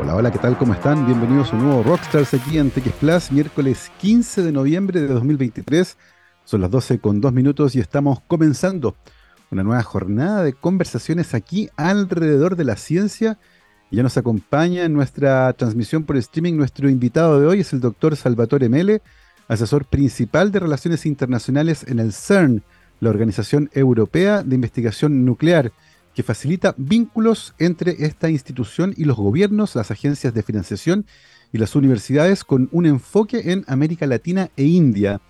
Hola, hola, ¿qué tal? ¿Cómo están? Bienvenidos a un nuevo Rockstars aquí en TX miércoles 15 de noviembre de 2023. Son las 12 con 2 minutos y estamos comenzando una nueva jornada de conversaciones aquí alrededor de la ciencia. Ya nos acompaña en nuestra transmisión por streaming nuestro invitado de hoy es el doctor Salvatore Mele, asesor principal de Relaciones Internacionales en el CERN, la Organización Europea de Investigación Nuclear que facilita vínculos entre esta institución y los gobiernos, las agencias de financiación y las universidades con un enfoque en América Latina e India.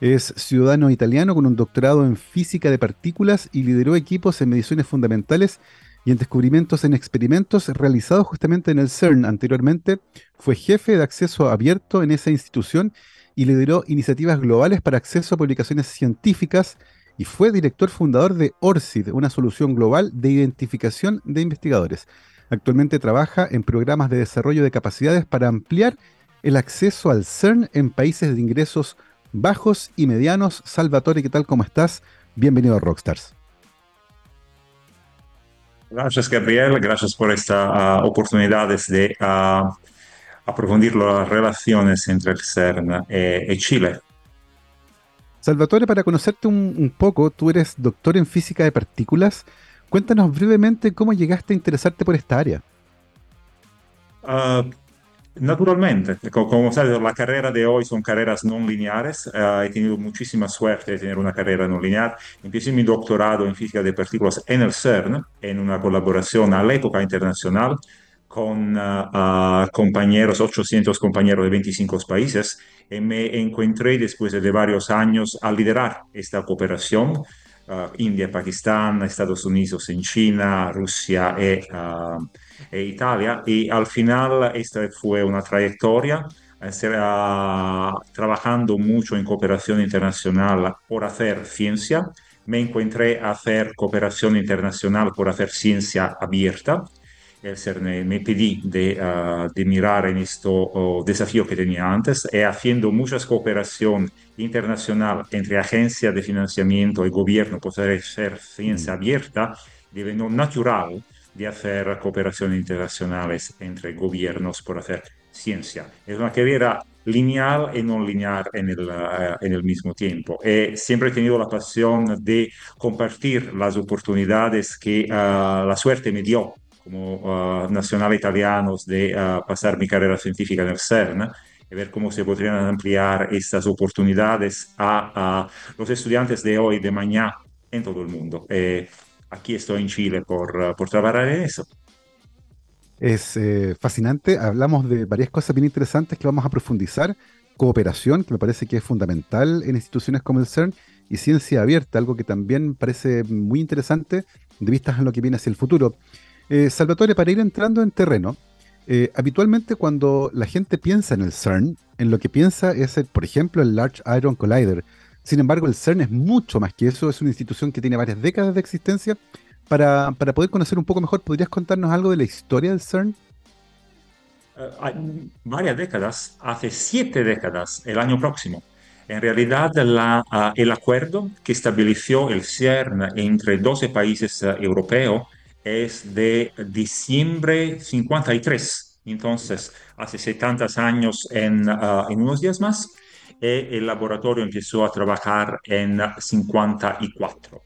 Es ciudadano italiano con un doctorado en física de partículas y lideró equipos en mediciones fundamentales y en descubrimientos en experimentos realizados justamente en el CERN. Anteriormente fue jefe de acceso abierto en esa institución y lideró iniciativas globales para acceso a publicaciones científicas y fue director fundador de ORCID, una solución global de identificación de investigadores. Actualmente trabaja en programas de desarrollo de capacidades para ampliar el acceso al CERN en países de ingresos bajos y medianos. Salvatore, ¿qué tal? ¿Cómo estás? Bienvenido a Rockstars. Gracias, Gabriel. Gracias por esta uh, de uh, aprofundir las relaciones entre el CERN eh, y Chile. Salvatore, para conocerte un, poco, tú eres doctor en física de partículas. Cuéntanos brevemente cómo llegaste a interesarte por esta área. Ah, naturalmente, como sabes, la carrera de hoy son carreras no lineares. Ah, he tenido muchísima suerte de tener una carrera no lineal. Empecé mi doctorado en física de partículas en el CERN, en una colaboración a la época internacional con uh, compañeros, 800 compañeros de 25 países, y me encontré después de varios años a liderar esta cooperación. Uh, India, Pakistán, Estados Unidos en China, Rusia e, uh, e, Italia. Y al final esta fue una trayectoria trabajando mucho en cooperación internacional por hacer ciencia. Me encontré a hacer cooperación internacional por hacer ciencia abierta me pedí de, uh, de mirar en este uh, desafío que tenía antes y haciendo muchas cooperación internacional entre agencias de financiamiento y gobierno por hacer ciencia abierta, diventó natural de hacer cooperaciones internacionales entre gobiernos por hacer ciencia. Es una carrera lineal y no lineal en el, uh, en el mismo tiempo. Y siempre he tenido la pasión de compartir las oportunidades que uh, la suerte me dio como uh, nacional italianos de uh, pasar mi carrera científica en el CERN y ver cómo se podrían ampliar estas oportunidades a, a los estudiantes de hoy, de mañana, en todo el mundo. Eh, aquí estoy en Chile por, uh, por trabajar en eso. Es eh, fascinante, hablamos de varias cosas bien interesantes que vamos a profundizar. Cooperación, que me parece que es fundamental en instituciones como el CERN, y ciencia abierta, algo que también parece muy interesante de vistas a lo que viene hacia el futuro. Eh, Salvatore, para ir entrando en terreno, eh, habitualmente cuando la gente piensa en el CERN, en lo que piensa es, por ejemplo, el Large Iron Collider. Sin embargo, el CERN es mucho más que eso, es una institución que tiene varias décadas de existencia. Para, poder conocer un poco mejor, ¿podrías contarnos algo de la historia del CERN? Eh, varias décadas, hace siete décadas, el año próximo. En realidad, ah, el acuerdo que estableció el CERN entre 12 países europeos es de diciembre 53. Entonces, hace 70 años en, uh, en unos días más, eh, el laboratorio empezó a trabajar en 54.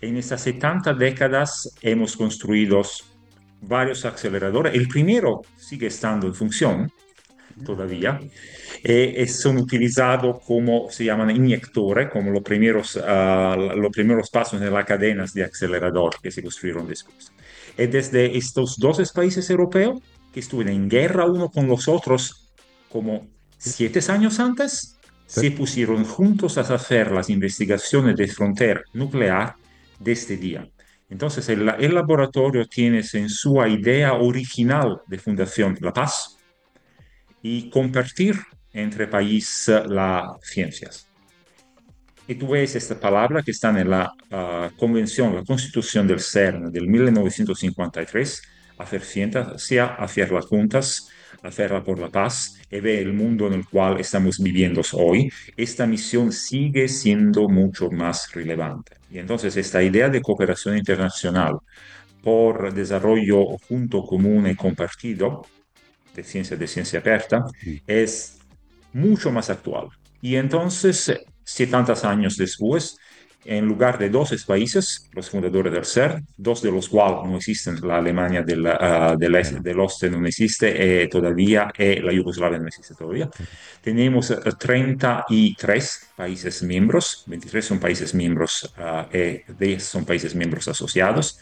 En estas 70 décadas hemos construido varios aceleradores. El primero sigue estando en función todavía. Eh, son utilizados como se llaman inyectores, como los primeros, uh, los primeros pasos en las cadenas de acelerador que se construyeron después. Y desde estos dos países europeos que estuvieron en guerra uno con los otros como siete años antes, se pusieron juntos a hacer las investigaciones de frontera nuclear de este día. Entonces, el, el laboratorio tiene en su idea original de fundación la paz y compartir entre países las ciencias. Y tú ves esta palabra que está en la uh, convención, la constitución del CERN del 1953, hacer ciencia, hacerla juntas, hacerla por la paz y ver el mundo en el cual estamos viviendo hoy, esta misión sigue siendo mucho más relevante. Y entonces esta idea de cooperación internacional por desarrollo junto, común y compartido de ciencia de ciencia abierta es mucho más actual. Y entonces, 70 años después, en lugar de 12 países, los fundadores del CERN, dos de los cuales no existen, la Alemania del, uh, del, este, del Oeste no existe eh, todavía y la Yugoslavia no existe todavía, tenemos 33 países miembros, 23 son países miembros uh, y 10 son países miembros asociados,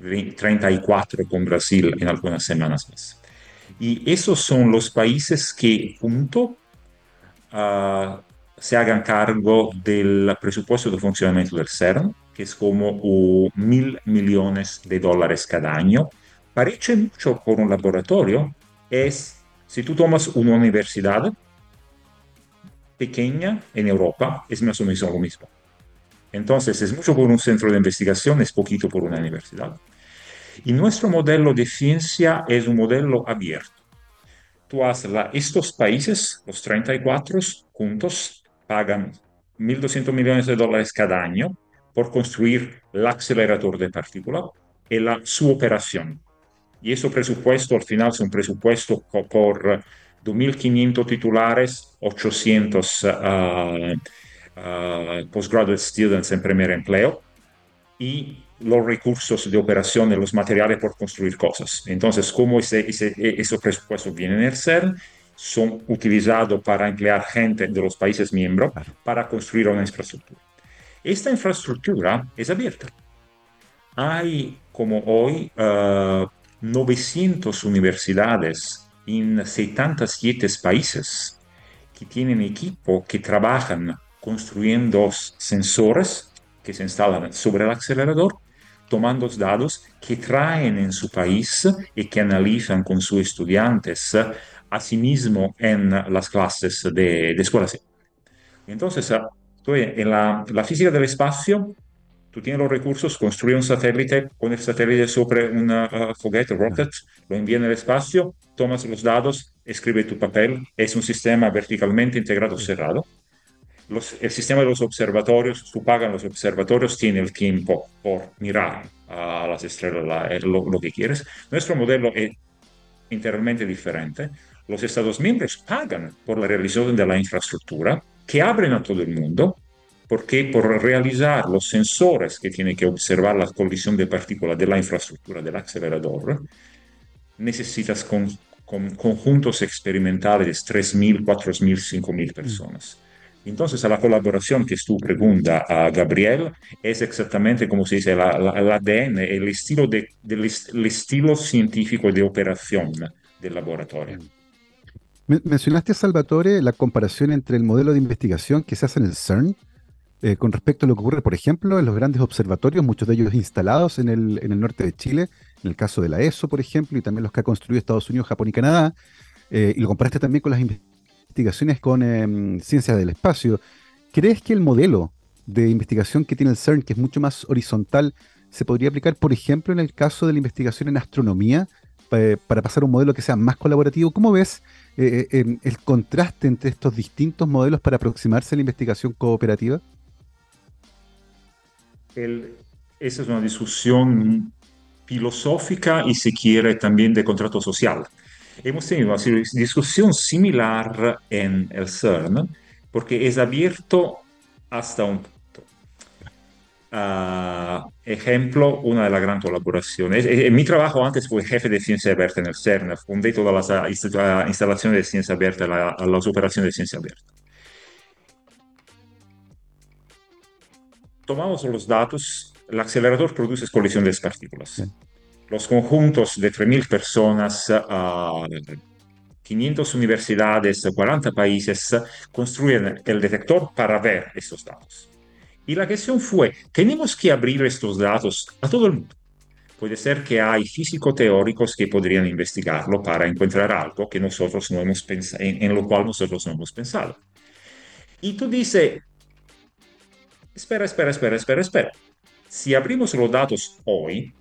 34 con Brasil en algunas semanas más. Y esos son los países que junto uh, se hagan cargo del presupuesto de funcionamiento del CERN, que es como uh, mil millones de dólares cada año. Parece mucho por un laboratorio. Es, si tú tomas una universidad pequeña en Europa, es más o menos lo mismo. Entonces, es mucho por un centro de investigación, es poquito por una universidad. Y nuestro modelo de ciencia es un modelo abierto. Tú la, estos países, los 34 juntos, pagan 1.200 millones de dólares cada año por construir el acelerador de partículas y la, su operación. Y ese presupuesto al final es un presupuesto por 2.500 titulares, 800 uh, uh, postgraduate students en primer empleo y los recursos de operación los materiales por construir cosas. Entonces, como ese, ese, esos presupuestos vienen en el CERN, son utilizados para emplear gente de los países miembros para construir una infraestructura. Esta infraestructura es abierta. Hay como hoy uh, 900 universidades en 77 países que tienen equipo que trabajan construyendo sensores que se instalan sobre el acelerador, tomando datos que traen en su país y que analizan con sus estudiantes asimismo en las clases de, de escuela. Entonces, en la, la, física del espacio, tú tienes los recursos, construir un satélite, poner el satélite sobre una uh, foguete, rocket, lo envía en el espacio, tomas los datos, escribe tu papel, es un sistema verticalmente integrado cerrado. Los, el sistema de los observatorios, tú pagan los observatorios, tiene el tiempo por mirar a las estrellas, la, lo, lo que quieres. Nuestro modelo es integralmente diferente los Estados miembros pagan por la realización de la infraestructura que abren a todo el mundo, porque por realizar los sensores que tienen que observar la colisión de partículas de la infraestructura del acelerador, necesitas con, con conjuntos experimentales de 3.000, 4.000, 5.000 personas. Entonces, la colaboración que tú pregunta a Gabriel es exactamente como se dice, la, la, el ADN, el estilo, de, del, el estilo científico de operación del laboratorio. Mencionaste, Salvatore, la comparación entre el modelo de investigación que se hace en el CERN eh, con respecto a lo que ocurre, por ejemplo, en los grandes observatorios, muchos de ellos instalados en el, en el norte de Chile, en el caso de la ESO, por ejemplo, y también los que ha construido Estados Unidos, Japón y Canadá, eh, y lo comparaste también con las investigaciones con eh, ciencias del espacio. ¿Crees que el modelo de investigación que tiene el CERN, que es mucho más horizontal, se podría aplicar, por ejemplo, en el caso de la investigación en astronomía, para pasar a un modelo que sea más colaborativo? ¿Cómo ves eh, eh, el contraste entre estos distintos modelos para aproximarse a la investigación cooperativa? Esa es una discusión filosófica y, si quiere, también de contrato social. Hemos tenido una discusión similar en el CERN, porque es abierto hasta un Uh, ejemplo, una de las grandes colaboraciones. En eh, mi trabajo antes fue jefe de ciencia abierta en el CERN, fundé todas las uh, instalaciones de ciencia abierta, la, las operaciones de ciencia abierta. Tomamos los datos, el acelerador produce colisión de partículas. Los conjuntos de 3.000 personas, uh, 500 universidades, 40 países, construyen el detector para ver esos datos. Y la cuestión fue, tenemos que abrir estos datos a todo el mundo. Puede ser que hay físicos teóricos que podrían investigarlo para encontrar algo que nosotros no hemos pensado, en, en, lo cual nosotros no hemos pensado. Y tú dices, espera, espera, espera, espera, espera. Si abrimos los datos hoy,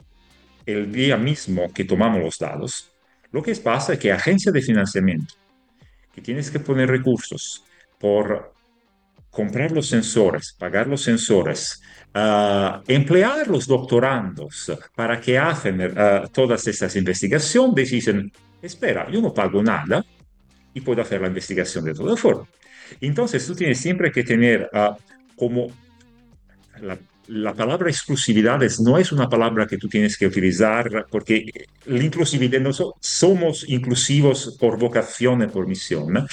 el día mismo que tomamos los datos, lo que pasa es que agencia de financiamiento, que tienes que poner recursos por comprar los sensores, pagar los sensores, uh, emplear los doctorandos para que hacen uh, todas estas investigaciones, dicen, espera, yo no pago nada y puedo hacer la investigación de todas formas. Entonces tú tienes siempre que tener uh, como la, la, palabra exclusividad no es una palabra que tú tienes que utilizar porque la inclusividad, no so, somos inclusivos por vocación y por misión,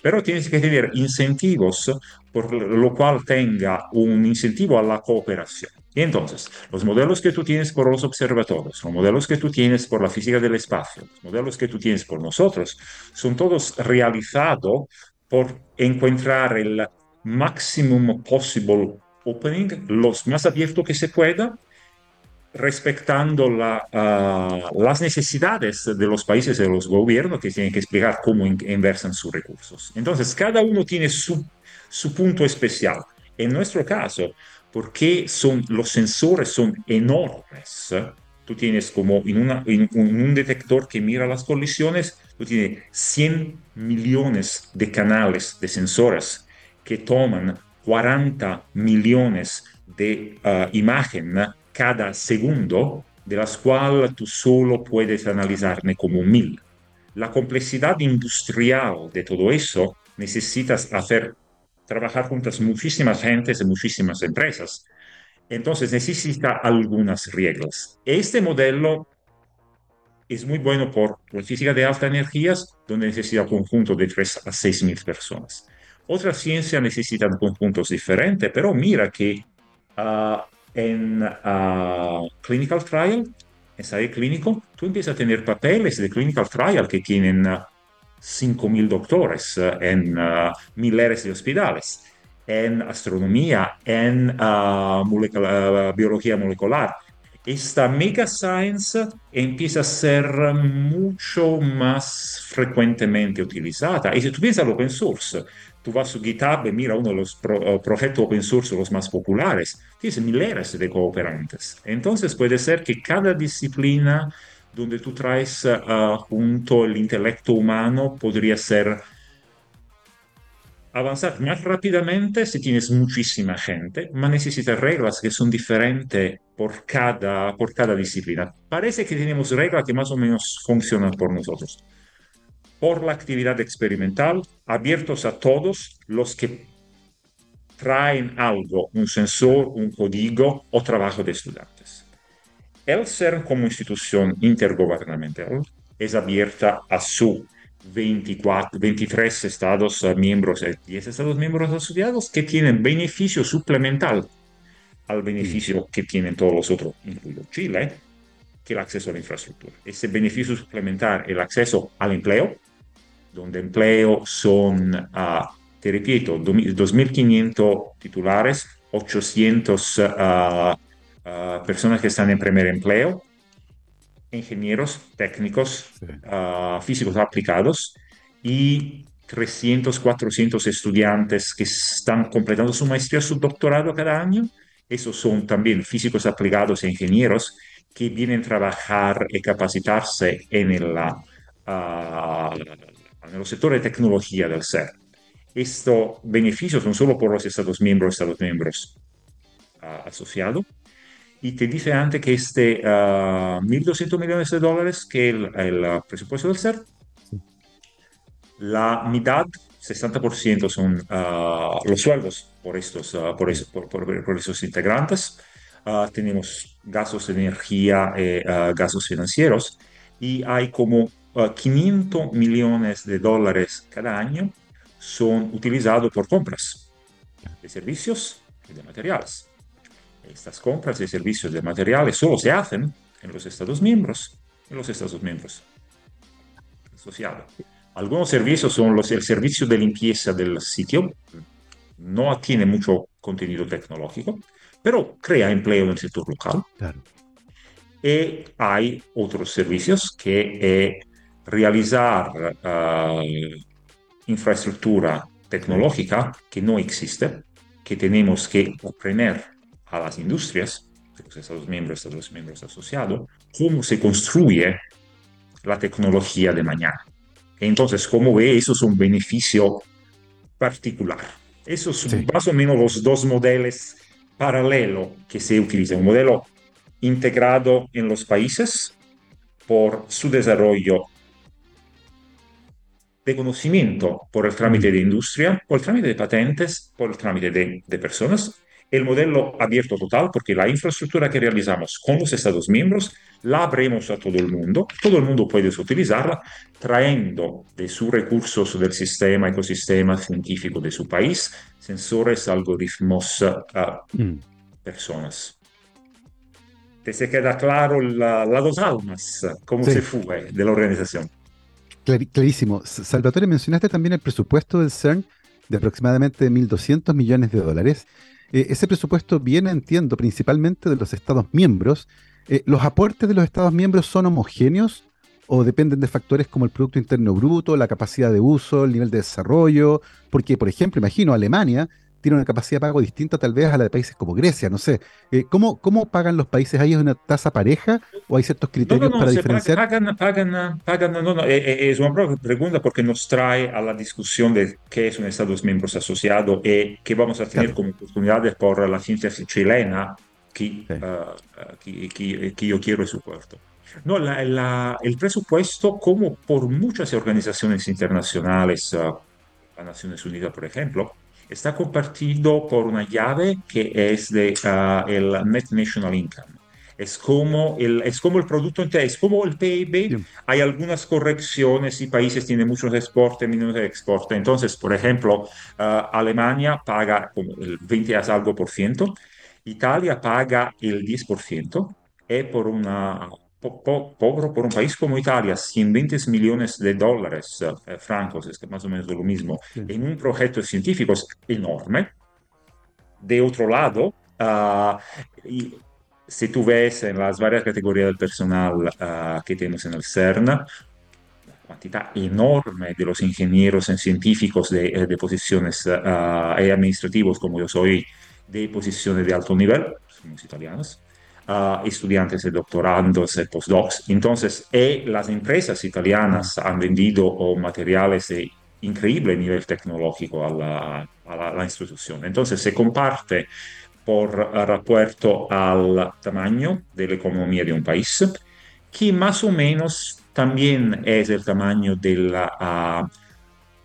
pero tienes que tener incentivos por lo cual tenga un incentivo a la cooperación. Y entonces, los modelos que tú tienes por los observatorios, los modelos que tú tienes por la física del espacio, los modelos que tú tienes por nosotros, son todos realizados por encontrar el maximum possible opening, los más abierto que se pueda, respetando la, uh, las necesidades de los países y de los gobiernos que tienen que explicar cómo in inversan sus recursos. Entonces, cada uno tiene su, su punto especial. En nuestro caso, porque son, los sensores son enormes. Tú tienes como en, una, en, un detector que mira las colisiones, tú tienes 100 millones de canales de sensores que toman 40 millones de uh, imágenes cada segundo, de las cuales tú solo puedes analizarme como mil. La complejidad industrial de todo eso necesitas hacer trabajar juntas muchísimas gentes y muchísimas empresas. Entonces necesita algunas reglas. Este modelo es muy bueno por la física de alta energías, donde necesita un conjunto de 3 a 6 mil personas. Otras ciencias necesitan conjuntos diferentes, pero mira que uh, en uh, clinical trial, ensayo clínico, tú empiezas a tener papeles de clinical trial que tienen uh, 5.000 doctores en miles de hospitales, en astronomía, en molecular, biología molecular. Esta mega science empieza a ser mucho más frecuentemente utilizada. Y si tú piensas al open source, tú vas a GitHub y mira uno de los pro, proyectos open source los más populares, tienes miles de cooperantes. Entonces puede ser que cada disciplina donde tú traes uh, junto el intelecto humano podría ser avanzar más rápidamente si tienes muchísima gente, pero necesitas reglas que son diferentes por cada, por cada disciplina. Parece que tenemos reglas que más o menos funcionan por nosotros. Por la actividad experimental, abiertos a todos los que traen algo, un sensor, un código o trabajo de estudiantes. El CERN como institución intergubernamental es abierta a su 24, 23 estados uh, miembros, 10 estados miembros asociados que tienen beneficio suplemental al beneficio que tienen todos los otros, incluido Chile, que el acceso a la infraestructura. Ese beneficio suplementar, el acceso al empleo, donde empleo son, uh, te repito, 2.500 titulares, 800 uh, personas que están en primer empleo, ingenieros técnicos, sí. físicos aplicados y 300, 400 estudiantes que están completando su maestría, su doctorado cada año. Esos son también físicos aplicados e ingenieros que vienen a trabajar y capacitarse en el, en el sector de tecnología del ser. Estos beneficios no solo por los Estados miembros, Estados miembros uh, asociados, y te dice antes que este uh, 1.200 millones de dólares que el, el uh, presupuesto del CER, la mitad, 60% son uh, los sueldos por estos, por, eso, por, por, por, esos integrantes. tenemos gastos de energía, y gastos financieros y hay como 500 millones de dólares cada año son utilizados por compras de servicios y de materiales. Estas compras de servicios de materiales solo se hacen en los Estados miembros, en los Estados miembros asociados. Algunos servicios son los, el servicio de limpieza del sitio, no tiene mucho contenido tecnológico, pero crea empleo en el sector local. Claro. Y hay otros servicios que eh, realizar uh, infraestructura tecnológica que no existe, que tenemos que aprender a las industrias los Estados miembros, Estados miembros asociados, cómo se construye la tecnología de mañana. Entonces, como ve, eso es un beneficio particular. Esos son sí. más o menos los dos modelos paralelos que se utilizan. Un modelo integrado en los países por su desarrollo de conocimiento por el trámite de industria, por el trámite de patentes, por el trámite de, de personas. El modelo abierto total, porque la infraestructura que realizamos con los Estados miembros la abrimos a todo el mundo. Todo el mundo puede utilizarla trayendo de sus recursos del sistema, ecosistema científico de su país, sensores, algoritmos, uh, mm. personas. ¿Te se queda claro la, las dos almas, cómo sí. se fue de la organización? Clarísimo. Salvatore, mencionaste también el presupuesto del CERN de aproximadamente 1.200 millones de dólares. Eh, ese presupuesto viene, entiendo, principalmente de los Estados miembros. Eh, ¿Los aportes de los Estados miembros son homogéneos o dependen de factores como el Producto Interno Bruto, la capacidad de uso, el nivel de desarrollo? Porque, por ejemplo, imagino Alemania tiene una capacidad de pago distinta tal vez a la de países como Grecia, no sé. Eh, ¿cómo, ¿Cómo pagan los países ahí? ¿Es una tasa pareja o hay ciertos criterios no, no, para diferenciar? Pagan, pagan, pagan, no, no, eh, eh, es una pregunta porque nos trae a la discusión de qué es un Estados miembros asociado y qué vamos a tener claro. como oportunidades por la ciencia chilena que, sí. uh, que, que, que, yo quiero y soporto. No, la, la, el presupuesto, como por muchas organizaciones internacionales, uh, las Naciones Unidas, por ejemplo, está compartido por una llave que es de uh, el Net National Income. Es como, el, es como el producto entero, es como el PIB. Sí. Hay algunas correcciones y países tienen muchos exportes, menos exportes. Entonces, por ejemplo, uh, Alemania paga como el 20 algo por ciento, Italia paga el 10 por ciento, y por una po po pobre por un país como Italia, 120 millones de dólares eh, francos, es que más o menos lo mismo, sí. en un proyecto científico enorme. De otro lado, uh, y si tú ves en las varias categorías del personal uh, que tenemos en el CERN, una cantidad enorme de los ingenieros y científicos de, eh, de posiciones uh, administrativos, como yo soy, de posiciones de alto nivel, somos italianos, uh, estudiantes doctorandos postdocs. Entonces, eh, las empresas italianas han vendido oh, materiales de increíble nivel tecnológico a la, institución. Entonces, se comparte por rapport al tamaño de la economía de un país, que más o menos también es el tamaño de la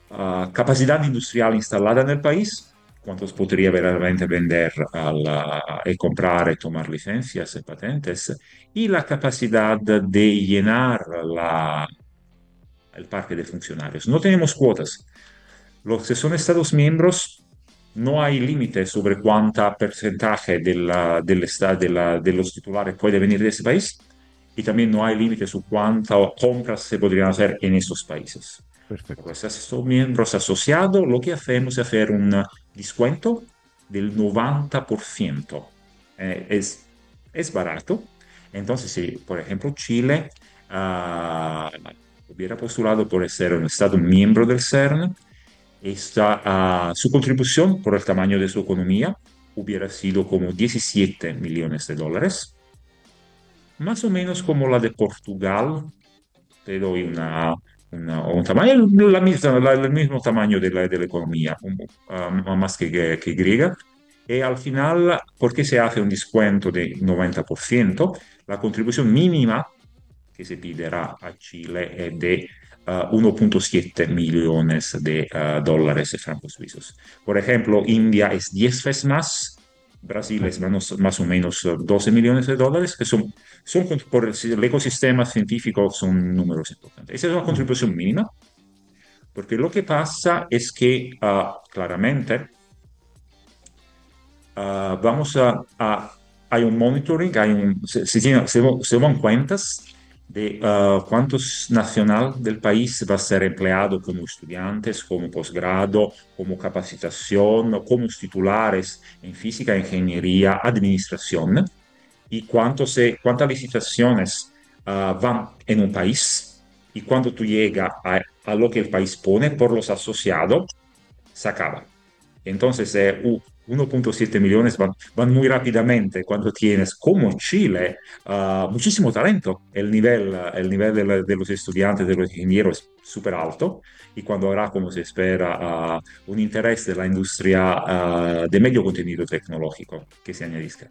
uh, uh, capacidad industrial instalada en el país, cuántos podría realmente vender la, y comprar y tomar licencias y patentes, y la capacidad de llenar la, el parque de funcionarios. No tenemos cuotas. Los que son Estados miembros, no hay límite sobre cuánta porcentaje de, la, de, la, de los titulares puede venir de ese país, y también no hay límite sobre cuántas compras se podrían hacer en esos países. Perfecto. Pues estos miembros asociados, lo que hacemos es hacer un descuento del 90%. Eh, es, es barato. Entonces, si por ejemplo Chile uh, hubiera postulado por ser un Estado miembro del CERN, esta, uh, su contribución por el tamaño de su economía hubiera sido como 17 millones de dólares, más o menos como la de Portugal. Te doy una, una, un tamaño, la misma, la, el mismo tamaño de la, de la economía, uh, más que, que, griega. Y al final, ¿por qué se hace un descuento de 90%? La contribución mínima que se pedirá a Chile es de uh, 1.7 millones de uh, dólares francos suizos. Por ejemplo, India es 10 veces más, Brasil es menos, más o menos 12 millones de dólares, que son, son por el, ecosistema científico son números importantes. Esa es una contribución mínima, porque lo que pasa es que uh, claramente uh, vamos a, a, hay un monitoring, hay un, se, se, se, se van cuentas de uh, cuántos nacional del país va a ser empleado como estudiantes, como posgrado, como capacitación, como titulares en física, ingeniería, administración, y cuántos, cuántas licitaciones uh, van en un país, y cuando tú llegas a, lo que el país pone por los asociados, se acaba. Entonces, eh, 1.7 millones van, van, muy rápidamente cuando tienes, como Chile, uh, muchísimo talento. El nivel, el nivel de, la, de, los estudiantes, de los ingenieros es súper alto y cuando habrá, como se espera, uh, un interés de la industria de medio contenido tecnológico que se añadizca.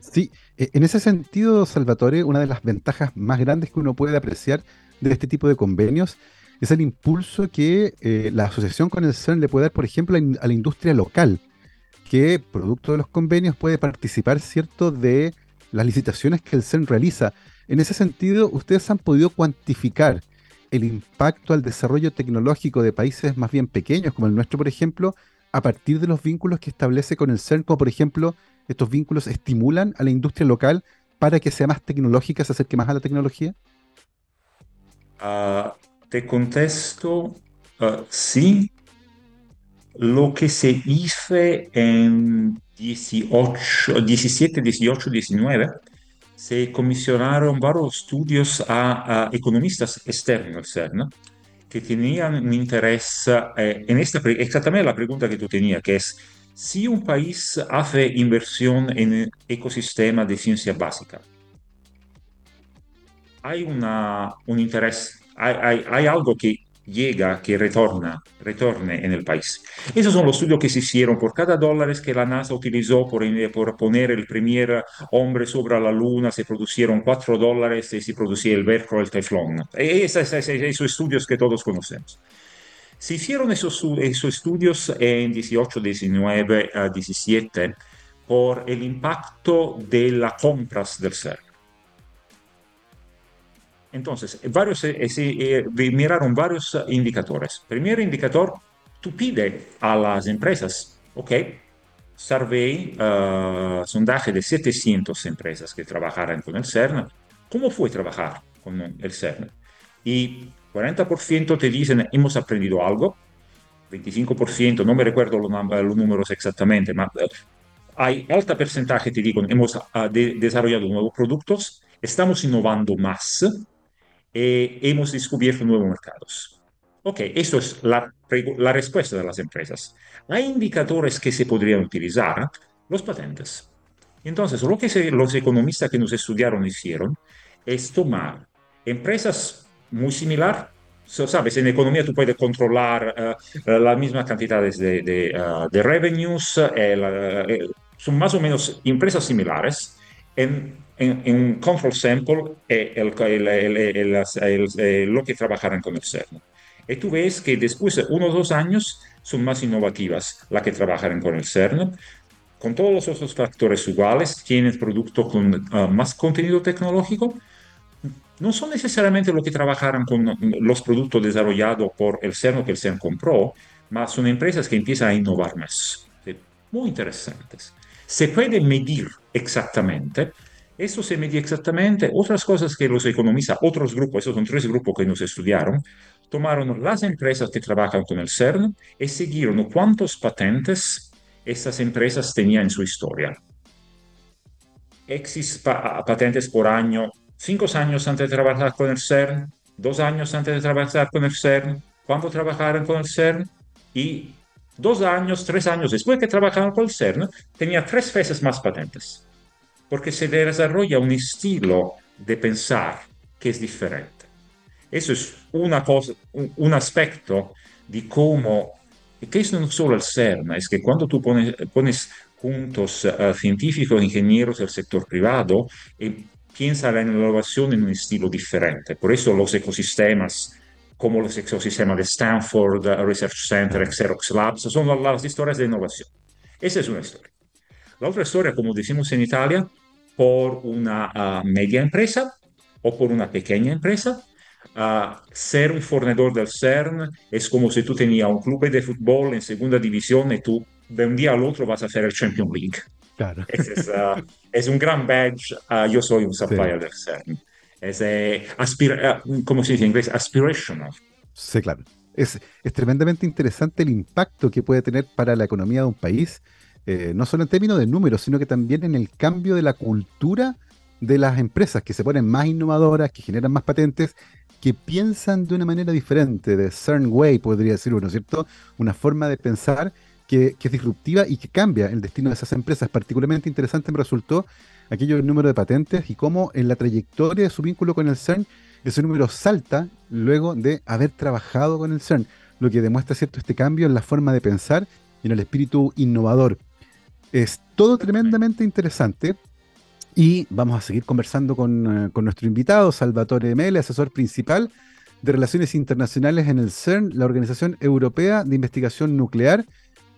Sí, e, en ese sentido, Salvatore, una de las ventajas más grandes que uno puede apreciar de este tipo de convenios es el impulso que eh, la asociación con el CERN le puede dar, por ejemplo, a, la industria local, que producto de los convenios puede participar, ¿cierto?, de las licitaciones que el CERN realiza. En ese sentido, ustedes han podido cuantificar el impacto al desarrollo tecnológico de países más bien pequeños, como el nuestro, por ejemplo, a partir de los vínculos que establece con el CERN, como por ejemplo, estos vínculos estimulan a la industria local para que sea más tecnológica, se acerque más a la tecnología? Ah, te contesto, ah, sí. Lo que se hizo en 18, 17, 18, 19, se comisionaron varios estudios a, economistas externos CERN que tenían un interés eh, en esta, exactamente la pregunta que tú tenías, que es, si un país hace inversión en ecosistema de ciencia básica, hay una, un interés, hay algo que llega, que retorna, retorne en el país. Esos son los estudios que se hicieron por cada dólar que la NASA utilizó por, por poner el primer hombre sobre la Luna, se producieron cuatro dólares y se producía el velcro, el teflón. Esos, esos estudios que todos conocemos. Se hicieron esos, esos estudios en 18, 19, 17 por el impacto de las compras del CERN. Entonces, varios, eh, eh, miraron varios indicadores. Primer indicador, tú pide a las empresas, ok, survey, uh, sondaje de 700 empresas que trabajaran con el CERN, ¿cómo fue trabajar con el CERN? Y 40% te dicen, hemos aprendido algo, 25%, no me recuerdo los, los números exactamente, pero eh, hay alto porcentaje, te digo, hemos uh, de, desarrollado nuevos productos, estamos innovando más, eh, hemos descubierto nuevos mercados. Ok, eso es la, la respuesta de las empresas. Hay indicadores que se podrían utilizar, los patentes. Entonces, lo que se, los economistas que nos estudiaron hicieron es tomar empresas muy similares, sabes, en economía tú puedes controlar uh, las mismas cantidades de, de, uh, de revenues, son más o menos empresas similares, en en, un control sample el, lo que trabajaron con el CERN. Y tú ves que después de unos dos años son más innovativas las que trabajaron con el CERN, con todos los otros factores iguales, tienen producto con ah, más contenido tecnológico, no son necesariamente lo que trabajaron con los productos desarrollados por el CERN que el CERN compró, mas son empresas que empiezan a innovar más. Muy interesantes. Se puede medir exactamente eso se mide exactamente. Otras cosas que los economistas, otros grupos, esos son tres grupos que nos estudiaron, tomaron las empresas que trabajan con el CERN y siguieron cuántos patentes esas empresas tenían en su historia. X patentes por año, cinco años antes de trabajar con el CERN, dos años antes de trabajar con el CERN, cuando trabajaron con el CERN y dos años, tres años después que trabajaron con el CERN, tenía tres veces más patentes porque se desarrolla un estilo de pensar que es diferente. Eso es una cosa, un, aspecto de cómo, que es no solo el CERN, es que cuando tú pones, pones juntos uh, científicos, ingenieros del sector privado, y piensa la innovación en un estilo diferente. Por eso los ecosistemas, como los ecosistemas de Stanford Research Center, Xerox Labs, son las historias de innovación. Esa es una historia. La otra historia, como decimos en Italia, por una ah, media empresa o por una pequeña empresa. Uh, ser un fornidor del CERN es como si tú tenías un club de fútbol en segunda división y tú de un día al otro vas a hacer el Champions League. Claro. Es, es, uh, es un gran badge. Uh, yo soy un supplier sí. del CERN. Es, eh, aspira como se dice en inglés, aspirational. Sí, claro. Es, es tremendamente interesante el impacto que puede tener para la economía de un país eh, no solo en términos de números, sino que también en el cambio de la cultura de las empresas que se ponen más innovadoras, que generan más patentes, que piensan de una manera diferente, de certain way, podría decir uno, ¿cierto? Una forma de pensar que, es disruptiva y que cambia el destino de esas empresas. Particularmente interesante me resultó aquello del número de patentes y cómo en la trayectoria de su vínculo con el CERN, ese número salta luego de haber trabajado con el CERN, lo que demuestra cierto este cambio en la forma de pensar y en el espíritu innovador. Es todo tremendamente interesante. Y vamos a seguir conversando con, eh, nuestro invitado, Salvatore Mele, asesor principal de Relaciones Internacionales en el CERN, la Organización Europea de Investigación Nuclear.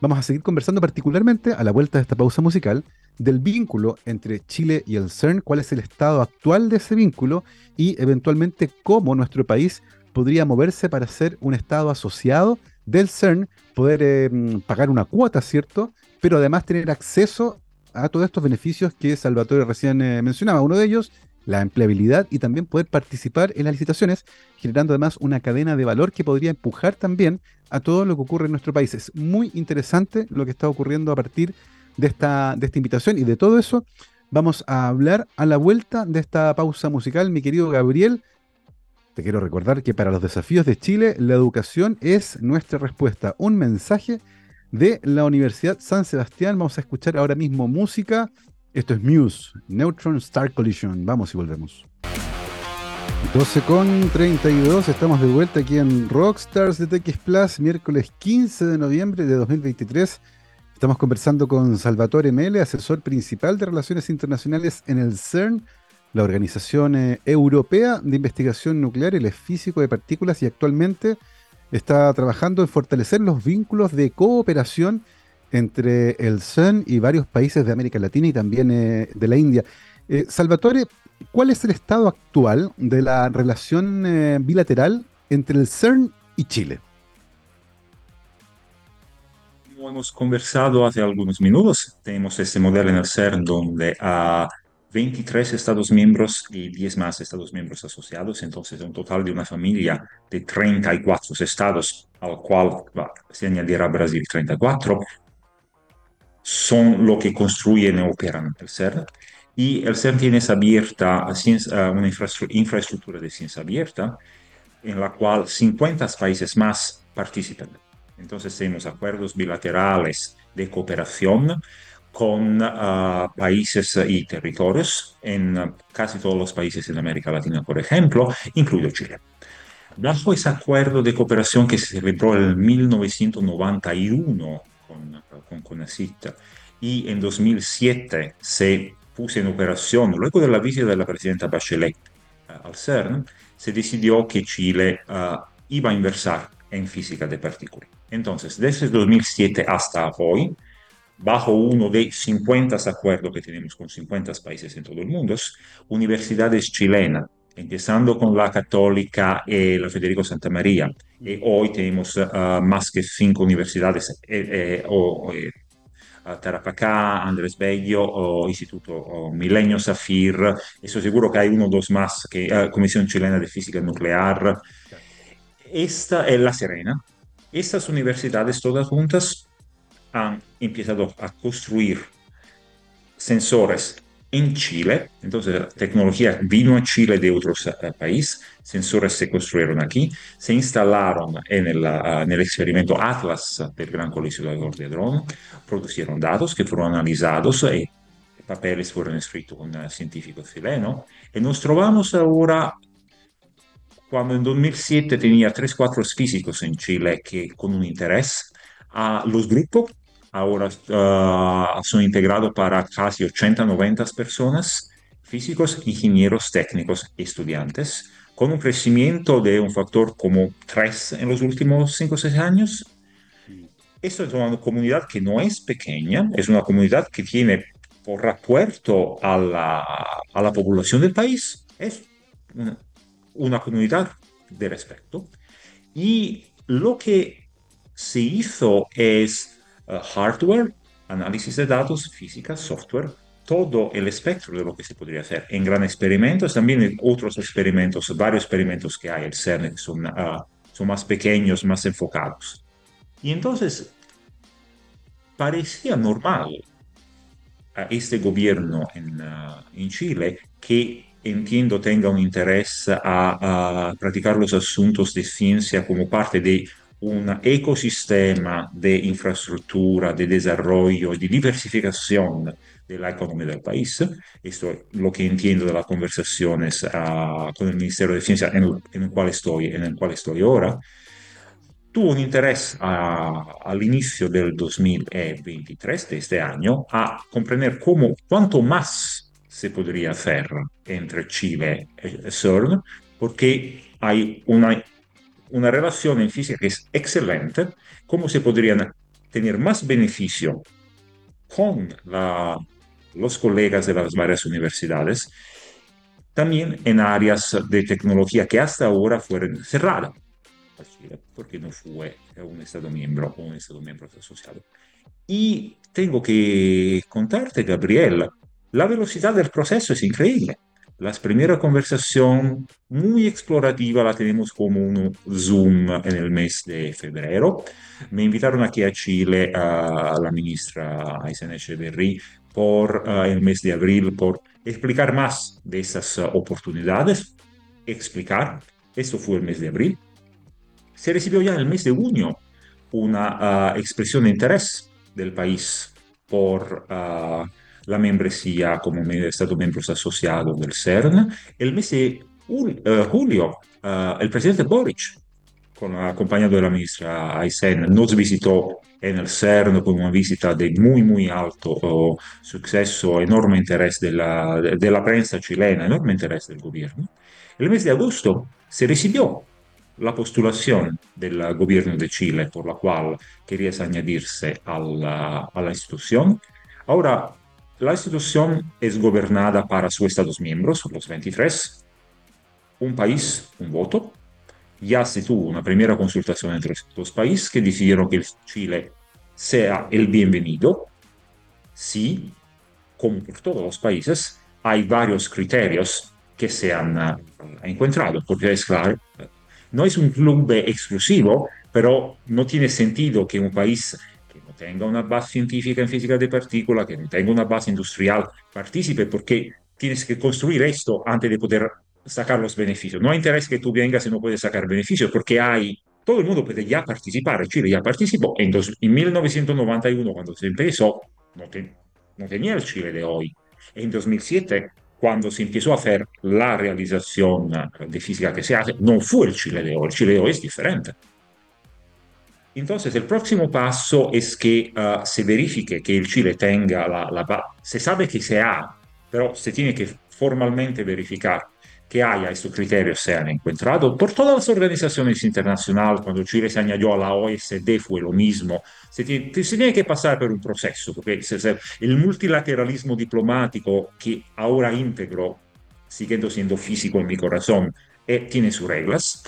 Vamos a seguir conversando particularmente a la vuelta de esta pausa musical del vínculo entre Chile y el CERN, cuál es el estado actual de ese vínculo y eventualmente cómo nuestro país podría moverse para ser un estado asociado del CERN, poder eh, mm, pagar una cuota, ¿cierto? Pero además tener acceso a todos estos beneficios que Salvatore recién eh, mencionaba. Uno de ellos, la empleabilidad y también poder participar en las licitaciones, generando además una cadena de valor que podría empujar también a todo lo que ocurre en nuestro país. Es muy interesante lo que está ocurriendo a partir de esta, de esta invitación y de todo eso vamos a hablar a la vuelta de esta pausa musical, mi querido Gabriel. Te quiero recordar que para los desafíos de Chile, la educación es nuestra respuesta. Un mensaje de la Universidad San Sebastián. Vamos a escuchar ahora mismo música. Esto es Muse, Neutron Star Collision. Vamos y volvemos. 12 con 32, estamos de vuelta aquí en Rockstars de TX Plus, miércoles 15 de noviembre de 2023. Estamos conversando con Salvatore Mele, asesor principal de Relaciones Internacionales en el CERN, la Organización eh, Europea de Investigación Nuclear. Él es físico de partículas y actualmente está trabajando en fortalecer los vínculos de cooperación entre el CERN y varios países de América Latina y también eh, de la India. Eh, Salvatore, ¿cuál es el estado actual de la relación bilateral entre el CERN y Chile? hemos conversado hace algunos minutos, tenemos este modelo en el CERN donde hay 23 Estados miembros y 10 más Estados miembros asociados, entonces un total de una familia de 34 estados, al cual se añadirá Brasil 34, son lo que construyen y operan el CERN. Y el CERN tiene abierta una infraestructura de ciencia abierta en la cual 50 países más participan. Entonces tenemos acuerdos bilaterales de cooperación con uh, países y territorios en uh, casi todos los países de América Latina, por ejemplo, incluido Chile. Bajo ese acuerdo de cooperación que se celebró en 1991 con, con CONACYT y en 2007 se puso en operación, luego de la visita de la presidenta Bachelet uh, al CERN, se decidió que Chile iba a inversar en física de partículas. Entonces, desde 2007 hasta hoy, bajo uno de 50 acuerdos que tenemos con 50 países en todo el mundo, universidades chilenas, empezando con la Católica y la Federico Santa María, y hoy tenemos uh, más que cinco universidades, eh, eh, o, eh, Tarapacá, Andrés Bello, o Instituto o Milenio Safir, eso seguro que hay uno o dos más, que uh, Comisión Chilena de Física Nuclear. Esta es La Serena, estas universidades todas juntas han empezado a construir sensores en Chile, entonces la tecnología vino a Chile de otros uh, países, sensores se construyeron aquí, se instalaron en el, uh, en el experimento Atlas del Gran Colisionador de Hadrón, produjeron datos que fueron analizados y papeles fueron escritos con uh, científicos chilenos, y nos trovamos ahora cuando en 2007 tenía 3, 4 físicos en Chile que con un interés, uh, los grupos ahora uh, son integrados para casi 80, 90 personas, físicos, ingenieros, técnicos, estudiantes, con un crecimiento de un factor como 3 en los últimos 5 o 6 años. Esto es una comunidad que no es pequeña, es una comunidad que tiene por repuerto a la, a la población del país. Es una, una comunidad de respeto. Y lo que se hizo es uh, hardware, análisis de datos, física, software, todo el espectro de lo que se podría hacer en gran experimentos, también otros experimentos, varios experimentos que hay el CERN que son, uh, son más pequeños, más enfocados. Y entonces parecía normal a este gobierno en, uh, en Chile que entiendo tenga un interés a, a, practicar los asuntos de ciencia como parte de un ecosistema de infraestructura, de desarrollo, de diversificación de del país. Esto es lo que entiendo de las conversaciones uh, con el Ministerio de Ciencia en el, en el, cual estoy, en el cual estoy un interés uh, al del 2023, de este año, a comprender cómo, cuanto más se podría hacer entre Chile y CERN, porque hay una una relación en física que es excelente, cómo se podrían tener más beneficio con los colegas de las varias universidades, también en áreas de tecnología que hasta ahora fueron cerradas porque no fue un Estado miembro o un Estado miembro asociado. Y tengo que contarte, Gabriel, la velocidad del proceso es increíble. La primera conversación muy explorativa la tenemos como un Zoom en el mes de febrero. Me invitaron aquí a Chile a la ministra Aysen Echeverry por uh, el mes de abril por explicar más de esas uh, oportunidades, explicar, eso fue el mes de abril. Se recibió ya el mes de junio una uh, expresión de interés del país por la membresía como Estado miembro asociado del CERN. El mes de julio, el presidente Boric con, acompañado de la ministra Aysen, nos visitó en el CERN con una visita de muy, muy alto oh, suceso, enorme interés de la, de la prensa chilena, enorme interés del gobierno. El mes de agosto se recibió la postulación del gobierno de Chile por la cual quería añadirse a la, a la institución. Ahora, la institución es gobernada para sus Estados miembros, los 23, un país, un voto, ya se tuvo una primera consultación entre los países que decidieron que Chile sea el bienvenido. Sí, como por todos los países, hay varios criterios que se han uh, encontrado, porque es claro, no es un club exclusivo, pero no tiene sentido que un país tenga una base científica en física de partículas, que tenga una base industrial, participe, porque tienes que construir esto antes de poder sacar los beneficios. No hay interés que tú vengas y no puedes sacar beneficios porque hay, todo el mundo puede ya participar. Chile ya participó. En, en 1991, cuando se empezó, no, no tenía el Chile de hoy. En 2007, cuando se empezó a hacer la realización de física que se hace, no fue el Chile de hoy. El Chile de hoy es diferente. Entonces, el próximo paso es que uh, se verifique que el Chile tenga la, la... Se sabe que se ha, pero se tiene que formalmente verificar que haya estos criterios sean encontrados por todas las organizaciones internacionales. Cuando Chile se añadió a la OSD fue lo mismo. Se tiene, se tiene que pasar por un proceso, porque el multilateralismo diplomático que ahora íntegro, siguiendo siendo físico en mi corazón, eh, tiene sus reglas.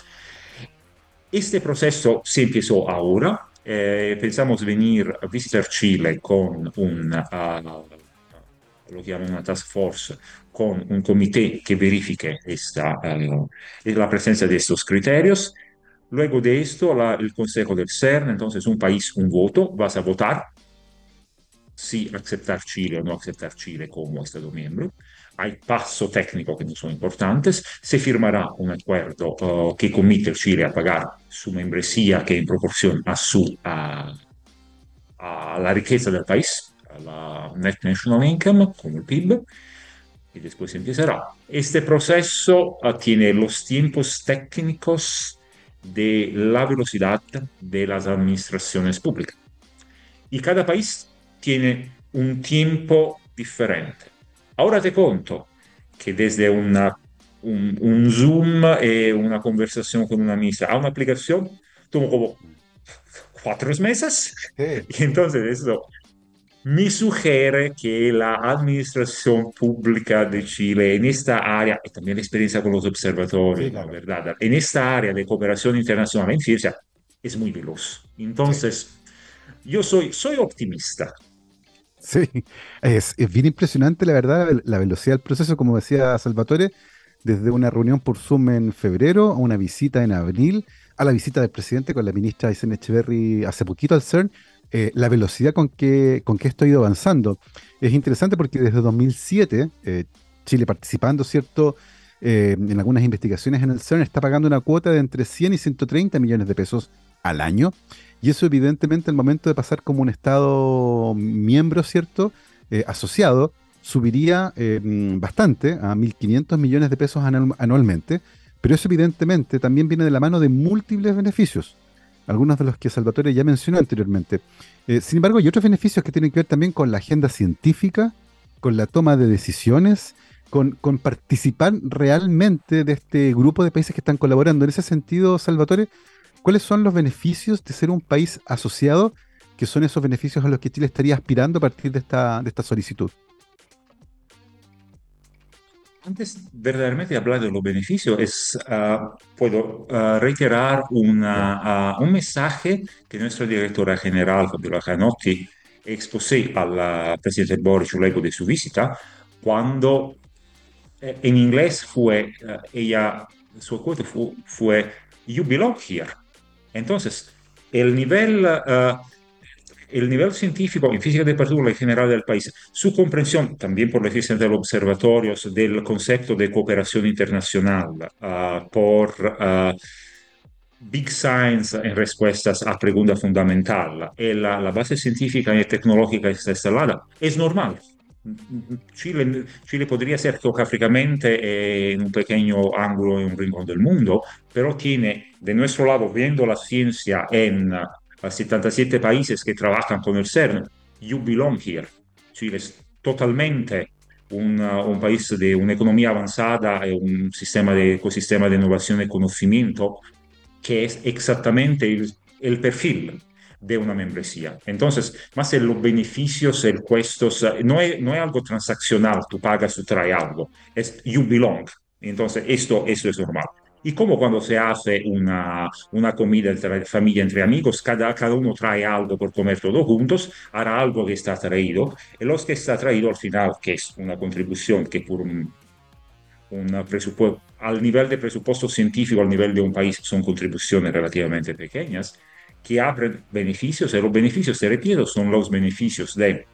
Este proceso se empezó ahora. Eh, pensamos venir a visitar Chile con un, uh, lo llaman una task force, con un comité que verifique esta, uh, la presencia de estos criterios. Luego de esto, la, el Consejo del CERN, entonces un país, un voto, vas a votar si aceptar Chile o no aceptar Chile como Estado miembro. Hay pasos técnicos que no son importantes. Se firmará un acuerdo uh, que comite Chile a pagar su membresía que en proporción a su a, a la riqueza del país la Net National Income, como el PIB, y después empezará. Este proceso tiene los tiempos técnicos de la velocidad de las administraciones cada país tiene un tiempo diferente. Ahora te cuento que desde una, un, un Zoom y una conversación con una ministra a una aplicación, tomo como cuatro meses. Y entonces eso me sugiere que la administración pública de Chile en esta área, y también la experiencia con los observatorios, sí, claro. ¿verdad? En esta área de cooperación internacional en ciencia es muy veloz. Entonces, sí. yo soy, soy optimista. Sí, es, bien impresionante la verdad, la velocidad del proceso, como decía Salvatore, desde una reunión por Zoom en febrero a una visita en abril, a la visita del presidente con la ministra Aysen Echeverry hace poquito al CERN, eh, la velocidad con que, con que esto ha ido avanzando. Es interesante porque desde 2007, eh, Chile participando, ¿cierto? Eh, en algunas investigaciones en el CERN, está pagando una cuota de entre 100 y 130 millones de pesos al año. Y eso evidentemente al momento de pasar como un Estado miembro, ¿cierto? Eh, asociado, subiría eh, bastante a 1.500 millones de pesos anual, anualmente. Pero eso evidentemente también viene de la mano de múltiples beneficios algunos de los que Salvatore ya mencionó anteriormente. Eh, sin embargo, hay otros beneficios que tienen que ver también con la agenda científica, con la toma de decisiones, con, con, participar realmente de este grupo de países que están colaborando. En ese sentido, Salvatore, ¿cuáles son los beneficios de ser un país asociado? que son esos beneficios a los que Chile estaría aspirando a partir de esta, de esta solicitud? Antes verdaderamente de hablar de los beneficios, es, ah, puedo ah, reiterar una, ah, un mensaje que nuestra directora general, Fabiola Canotti, expuse al presidente Boric luego de su visita, cuando eh, en inglés fue, ella, su quote fue, fue, You belong here. Entonces, el nivel el nivel científico en física de partículas en general del país, su comprensión también por la existencia de los observatorios del concepto de cooperación internacional, uh, por uh, Big Science en respuestas a pregunta fundamental, y la, la base científica y tecnológica está instalada, es normal. Chile, Chile, podría ser geográficamente en un pequeño ángulo en un rincón del mundo, pero tiene de nuestro lado, viendo la ciencia en a 77 países que trabajan con el CERN, you belong here. Chile es totalmente un, un país de una economía avanzada y un sistema de ecosistema de innovación y conocimiento que es exactamente el, el perfil de una membresía. Entonces, más en los beneficios, el costos, no es, no es algo transaccional, tú pagas, tú traes algo, es you belong. Entonces, esto, esto es normal. Y como cuando se hace una, una comida entre familia, entre amigos, cada, cada uno trae algo por comer todos juntos, hará algo que está traído, y los que está traído al final, que es una contribución que por un, un presupuesto, al nivel de presupuesto científico, al nivel de un país, son contribuciones relativamente pequeñas, que abren beneficios, y los beneficios, repito, son los beneficios de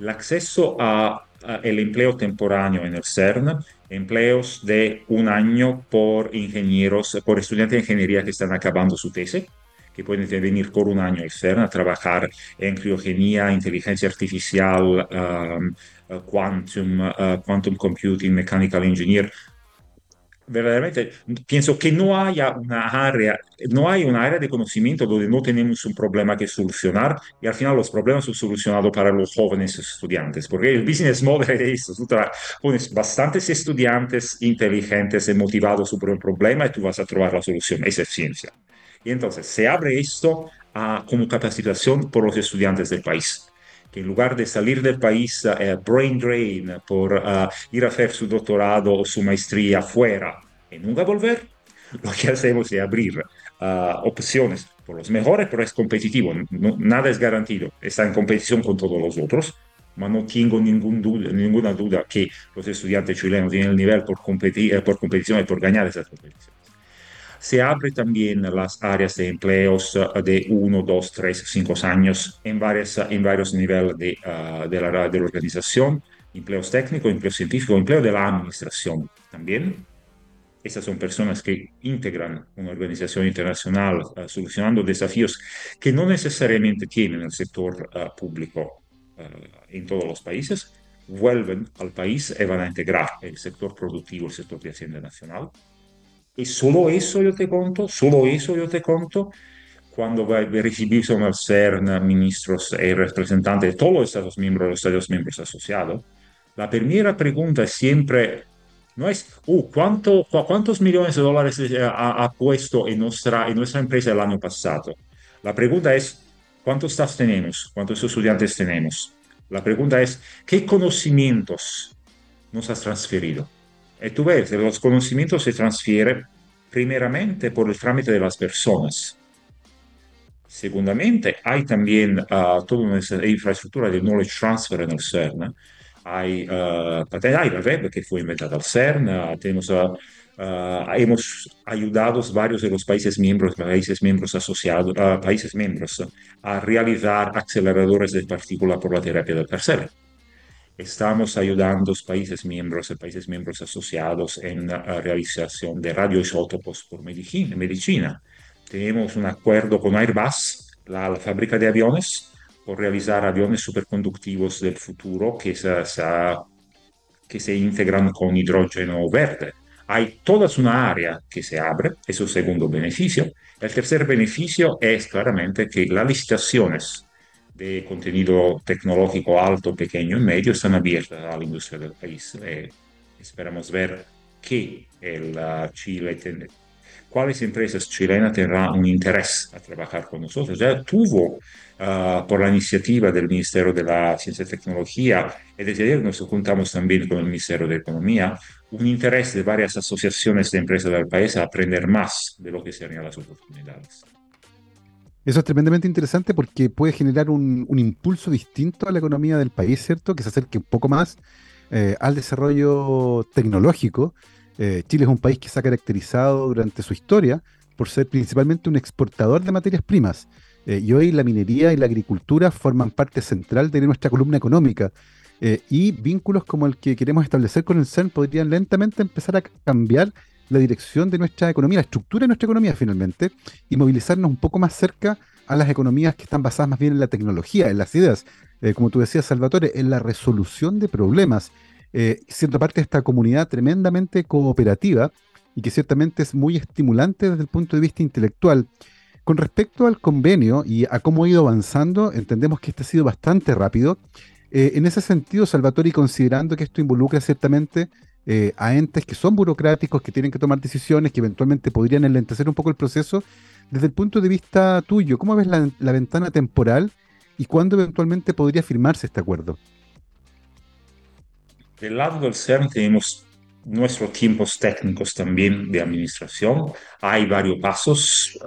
el acceso a el empleo temporáneo en el CERN, empleos de un año por ingenieros, por estudiantes de ingeniería que están acabando su tesis, que pueden venir por un año al CERN a trabajar en criogenia, inteligencia artificial, um, uh, quantum, uh, quantum computing, mechanical engineer, verdaderamente pienso que no haya una área, no hay una área de conocimiento donde no tenemos un problema que solucionar y al final los problemas son solucionados para los jóvenes estudiantes, porque el business model es tú pones bastantes estudiantes inteligentes y motivados sobre un problema y tú vas a trobar la solución, esa es ciencia. Y entonces se abre esto a, como capacitación por los estudiantes del país que en lugar de salir del país eh, brain drain por uh, ir a hacer su doctorado o su maestría fuera y nunca volver, lo que hacemos es abrir uh, opciones por los mejores, pero es competitivo, no, nada es garantido, está en competición con todos los otros, pero no tengo ningún duda, ninguna duda que los estudiantes chilenos tienen el nivel por, competir, eh, por competición y por ganar esas competiciones. Se abre también las áreas de empleos uh, de 1, 2, 3, 5 años en, varias, en varios niveles de, uh, de, la, de la organización, empleos técnicos, empleos científicos, empleo de la administración también. Estas son personas que integran una organización internacional uh, solucionando desafíos que no necesariamente tienen el sector uh, público en todos los países, vuelven al país y van a integrar el sector productivo, el sector de Hacienda Nacional, y solo eso yo te conto, solo eso yo te conto cuando recibirse al CERN ministros y representantes de todos los Estados miembros, los Estados miembros asociados. La primera pregunta es siempre, no es, uh, ¿cuánto, ¿cuántos millones de dólares ha, ha, puesto en nuestra, en nuestra empresa el año pasado? La pregunta es, ¿cuántos staff tenemos? ¿Cuántos estudiantes tenemos? La pregunta es, ¿qué conocimientos nos has transferido? Y tú ves, los conocimientos se transfieren primeramente por el trámite de las personas. Segundamente, hay también uh, toda una infraestructura de knowledge transfer en el CERN. Hay, uh, hay la web que fue inventada al CERN, uh, tenemos, hemos ayudado varios de los países miembros, países miembros asociados, países miembros a realizar aceleradores de partículas por la terapia del parcel estamos ayudando a los países miembros, países miembros asociados en la realización de radioisótopos por medicina, medicina. Tenemos un acuerdo con Airbus, la, la, fábrica de aviones, por realizar aviones superconductivos del futuro que se, se, que se integran con hidrógeno verde. Hay toda una área que se abre, es el segundo beneficio. El tercer beneficio es claramente que las licitaciones de contenido tecnológico alto, pequeño y medio están abiertas a la industria del país. Eh, esperamos ver que el uh, Chile cuáles empresas chilenas tendrán un interés a trabajar con nosotros. Ya tuvo, uh, por la iniciativa del Ministerio de la Ciencia y Tecnología, y desde ayer nos juntamos también con el Ministerio de Economía, un interés de varias asociaciones de empresas del país a aprender más de lo que serían las oportunidades. Eso es tremendamente interesante porque puede generar un, un, impulso distinto a la economía del país, ¿cierto? Que se acerque un poco más eh, al desarrollo tecnológico. Eh, Chile es un país que se ha caracterizado durante su historia por ser principalmente un exportador de materias primas. Eh, y hoy la minería y la agricultura forman parte central de nuestra columna económica. y vínculos como el que queremos establecer con el CERN podrían lentamente empezar a cambiar la dirección de nuestra economía, la estructura de nuestra economía finalmente, y movilizarnos un poco más cerca a las economías que están basadas más bien en la tecnología, en las ideas, eh, como tú decías, Salvatore, en la resolución de problemas, eh, siendo parte de esta comunidad tremendamente cooperativa y que ciertamente es muy estimulante desde el punto de vista intelectual. Con respecto al convenio y a cómo ha ido avanzando, entendemos que este ha sido bastante rápido. Eh, en ese sentido, Salvatore, considerando que esto involucra ciertamente eh, a entes que son burocráticos, que tienen que tomar decisiones, que eventualmente podrían enlentecer un poco el proceso. Desde el punto de vista tuyo, ¿cómo ves la, la ventana temporal y cuándo eventualmente podría firmarse este acuerdo? Del lado del CERN tenemos nuestros tiempos técnicos también de administración. Hay varios pasos.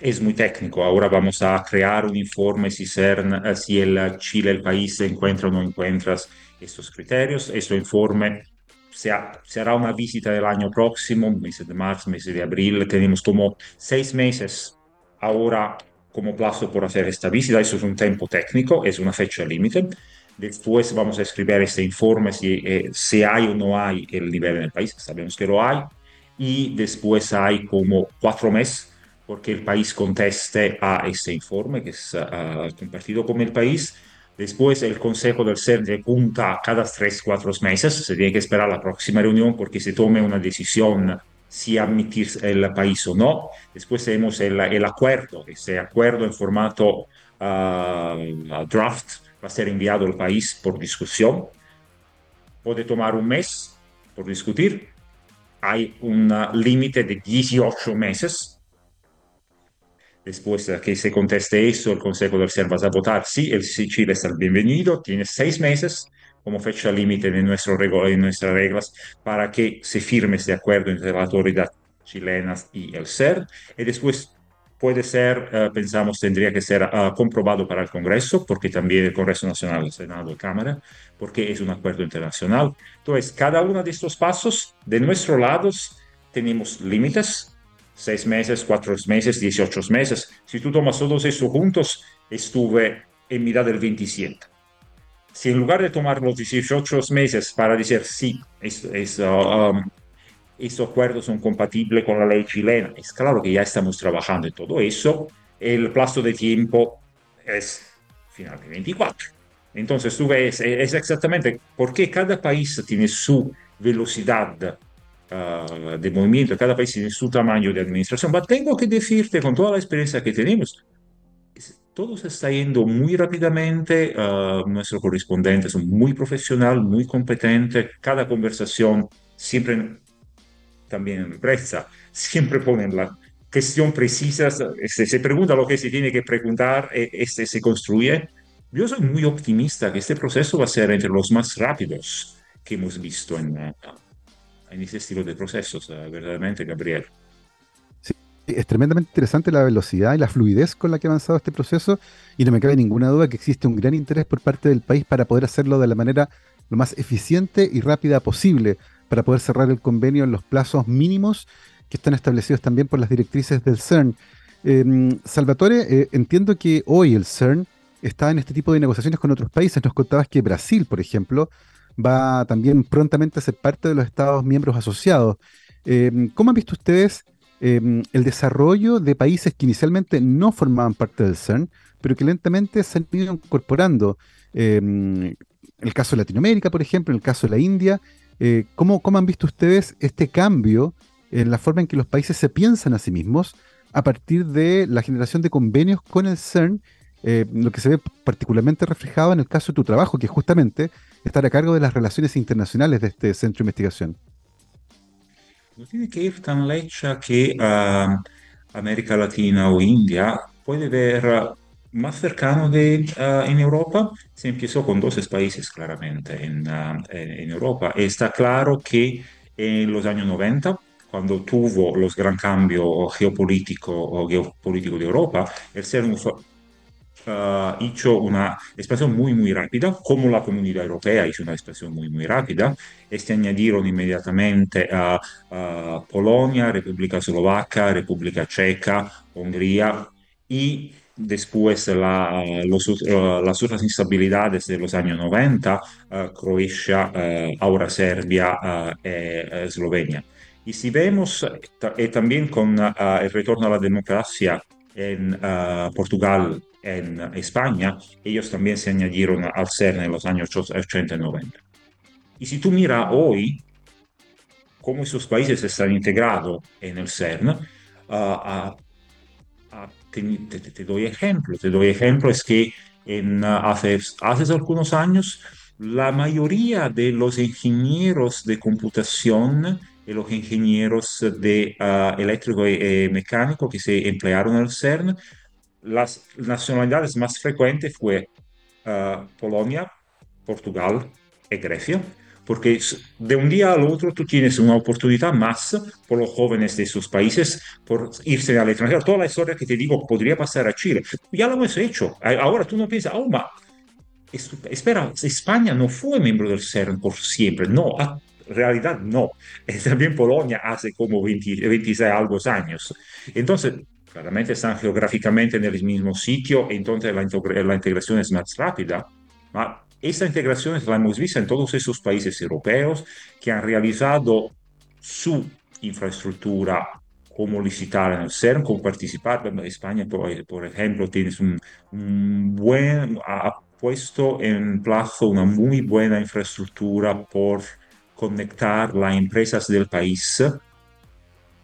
Es muy técnico. Ahora vamos a crear un informe si CERN, si el Chile, el país, encuentra o no encuentra estos criterios. Este informe se, se, hará una visita del año próximo, meses de marzo, meses de abril. Tenemos como seis meses ahora como plazo por hacer esta visita. Eso es un tiempo técnico, es una fecha límite. Después vamos a escribir este informe si, eh, hay o no hay el nivel en el país. Sabemos que lo hay. Y después hay como cuatro meses porque el país conteste a este informe que es uh, compartido con el país Después el Consejo del CERN se junta cada tres, cuatro meses. Se tiene que esperar la próxima reunión porque se tome una decisión si admitir el país o no. Después tenemos el, el acuerdo. Ese acuerdo en formato uh, draft va a ser enviado al país por discusión. Puede tomar un mes por discutir. Hay un límite de 18 meses Después de que se conteste eso, el Consejo del CERN va a votar sí, el sí, Chile está bienvenido, tiene seis meses como fecha límite en, nuestro, en nuestras reglas para que se firme este acuerdo entre la autoridad chilena y el CERN. Y después puede ser, uh, pensamos, tendría que ser uh, comprobado para el Congreso, porque también el Congreso Nacional, el Senado y Cámara, porque es un acuerdo internacional. Entonces, cada uno de estos pasos, de nuestro lado, tenemos límites seis meses, cuatro meses, 18 meses. Si tú tomas todos esos juntos, estuve en mitad del 27. Si en lugar de tomar los 18 meses para decir sí, es, es, uh, um, estos acuerdos son compatibles con la ley chilena, es claro que ya estamos trabajando en todo eso, el plazo de tiempo es final de 24. Entonces tú ves, es exactamente porque cada país tiene su velocidad uh, de movimiento, cada país tiene su tamaño de administración. Pero tengo que decirte, con toda la experiencia que tenemos, todo se está yendo muy rápidamente. Uh, nuestro correspondiente es muy profesional, muy competente. Cada conversación siempre, también en siempre ponen la cuestión precisa. Se, se pregunta lo que se tiene que preguntar, e, este se construye. Yo soy muy optimista que este proceso va a ser entre los más rápidos que hemos visto en, en ese estilo de procesos, verdaderamente, Gabriel. Sí, es tremendamente interesante la velocidad y la fluidez con la que ha avanzado este proceso y no me cabe ninguna duda que existe un gran interés por parte del país para poder hacerlo de la manera lo más eficiente y rápida posible, para poder cerrar el convenio en los plazos mínimos que están establecidos también por las directrices del CERN. Em, Salvatore, eh, entiendo que hoy el CERN está en este tipo de negociaciones con otros países. Nos contabas que Brasil, por ejemplo, va también prontamente a ser parte de los Estados miembros asociados. Eh, ¿Cómo han visto ustedes eh, el desarrollo de países que inicialmente no formaban parte del CERN, pero que lentamente se han ido incorporando? Eh, el caso de Latinoamérica, por ejemplo, el caso de la India. ¿cómo, ¿Cómo han visto ustedes este cambio en la forma en que los países se piensan a sí mismos a partir de la generación de convenios con el CERN lo que se ve particularmente reflejado en el caso de tu trabajo, que justamente estar a cargo de las relaciones internacionales de este centro de investigación? no tiene que ir tan lecha que uh, América Latina o India puede ver más cercano de, uh, en Europa. Se empezó con 12 países claramente en, en Europa. Está claro que en los años 90 cuando tuvo los gran cambios geopolítico geopolítico de Europa, el ser un uh, hizo una expansión muy, muy rápida, como la comunidad europea hizo una expansión muy, muy rápida. Este añadieron inmediatamente a uh, Polonia, República Eslovaca, República Checa, Hungría y después la, los, uh, las otras instabilidades de los años 90, Croacia, ahora Serbia e Eslovenia. Y si vemos, y también con el retorno a la democracia en Portugal en España, ellos también se añadieron al CERN en los años 80 y 90. Y si tú miras hoy cómo esos países están integrados en el CERN, uh, uh, te, te, te, doy ejemplo. Te doy ejemplo, es que en, hace, hace algunos años la mayoría de los ingenieros de computación y los ingenieros de eléctrico y, y, mecánico que se emplearon en el CERN las nacionalidades más frecuentes fue uh, Polonia, Portugal y Grecia, porque de un día al otro tú tienes una oportunidad más por los jóvenes de esos países por irse al extranjero. Toda la historia que te digo podría pasar a Chile. Ya lo hemos hecho. Ahora tú no piensas, oh, ma, espera, España no fue miembro del CERN por siempre. No, en realidad no. También Polonia hace como 20, 26 algo años. Entonces, claramente están geográficamente en el mismo sitio, entonces la, la integración es más rápida. Esta integración la hemos visto en todos esos países europeos que han realizado su infraestructura como licitar en el CERN, como participar. España, por, por ejemplo, tiene un, un, buen, ha puesto en plazo una muy buena infraestructura por conectar las empresas del país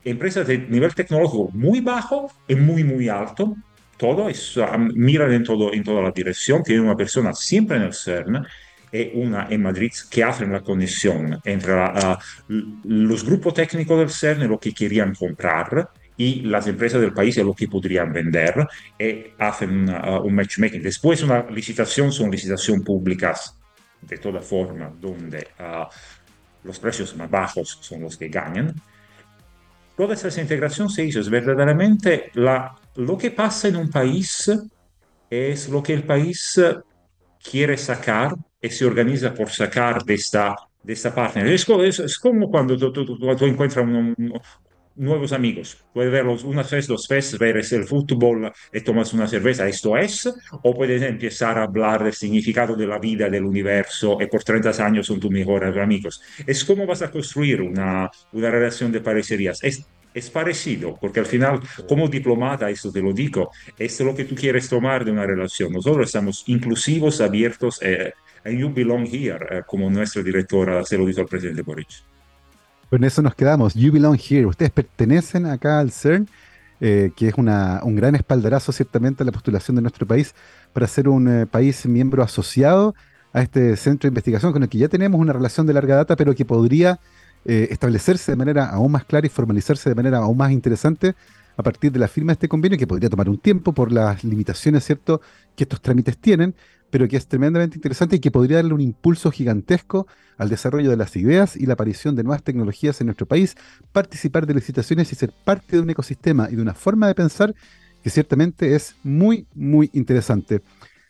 empresas de nivel tecnológico muy bajo y muy, muy alto. Todo es, miran en, todo, en toda la dirección. Tienen una persona siempre en el CERN y una en Madrid que hacen la conexión entre la, uh, los grupos técnicos del CERN lo que querían comprar y las empresas del país lo que podrían vender y hacen uh, un matchmaking. Después una licitación son licitaciones públicas de toda forma donde uh, los precios más bajos son los que ganan toda esa integración se hizo. Es verdaderamente lo que pasa en un país es lo que el país quiere sacar y se organiza por sacar de esta, de esta parte. Es, como cuando tú, tú, encuentras un, nuevos amigos. Puedes verlos una vez, dos veces, ver el fútbol y tomas una cerveza, esto es, o puedes empezar a hablar del significado de la vida, del universo, y por 30 años son tus mejores amigos. Es como vas a construir una, una relación de parecerías. Es, es parecido, porque al final, como diplomata, esto te lo digo, es lo que tú quieres tomar de una relación. Nosotros estamos inclusivos, abiertos, eh, and you belong here, eh, como nuestra directora se lo dijo al presidente Boric. Con eso nos quedamos. You belong here. Ustedes pertenecen acá al CERN, eh, que es una, un gran espaldarazo ciertamente a la postulación de nuestro país para ser un eh, país miembro asociado a este centro de investigación con el que ya tenemos una relación de larga data, pero que podría eh, establecerse de manera aún más clara y formalizarse de manera aún más interesante a partir de la firma de este convenio, que podría tomar un tiempo por las limitaciones, ¿cierto?, que estos trámites tienen, pero que es tremendamente interesante y que podría darle un impulso gigantesco al desarrollo de las ideas y la aparición de nuevas tecnologías en nuestro país, participar de licitaciones y ser parte de un ecosistema y de una forma de pensar que ciertamente es muy, muy interesante.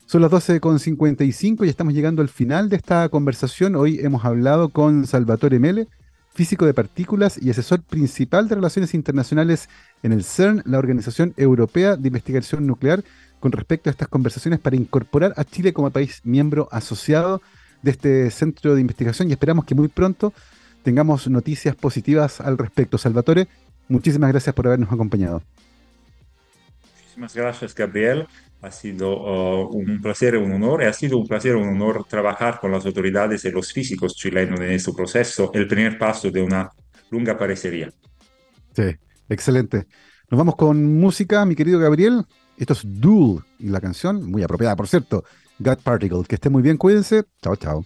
Son las 12.55 y estamos llegando al final de esta conversación. Hoy hemos hablado con Salvatore Mele, físico de partículas y asesor principal de relaciones internacionales en el CERN, la Organización Europea de Investigación Nuclear, con respecto a estas conversaciones para incorporar a Chile como país miembro asociado de este centro de investigación y esperamos que muy pronto tengamos noticias positivas al respecto. Salvatore, muchísimas gracias por habernos acompañado. Muchísimas gracias, Gabriel. Ha sido uh, un placer, un honor, y ha sido un placer, un honor trabajar con las autoridades y los físicos chilenos en este proceso, el primer paso de una lunga parecería. Sí, excelente. Nos vamos con música, mi querido Gabriel. Esto es Duel y la canción, muy apropiada, por cierto, God Particle. Que esté muy bien, cuídense. Chao, chao.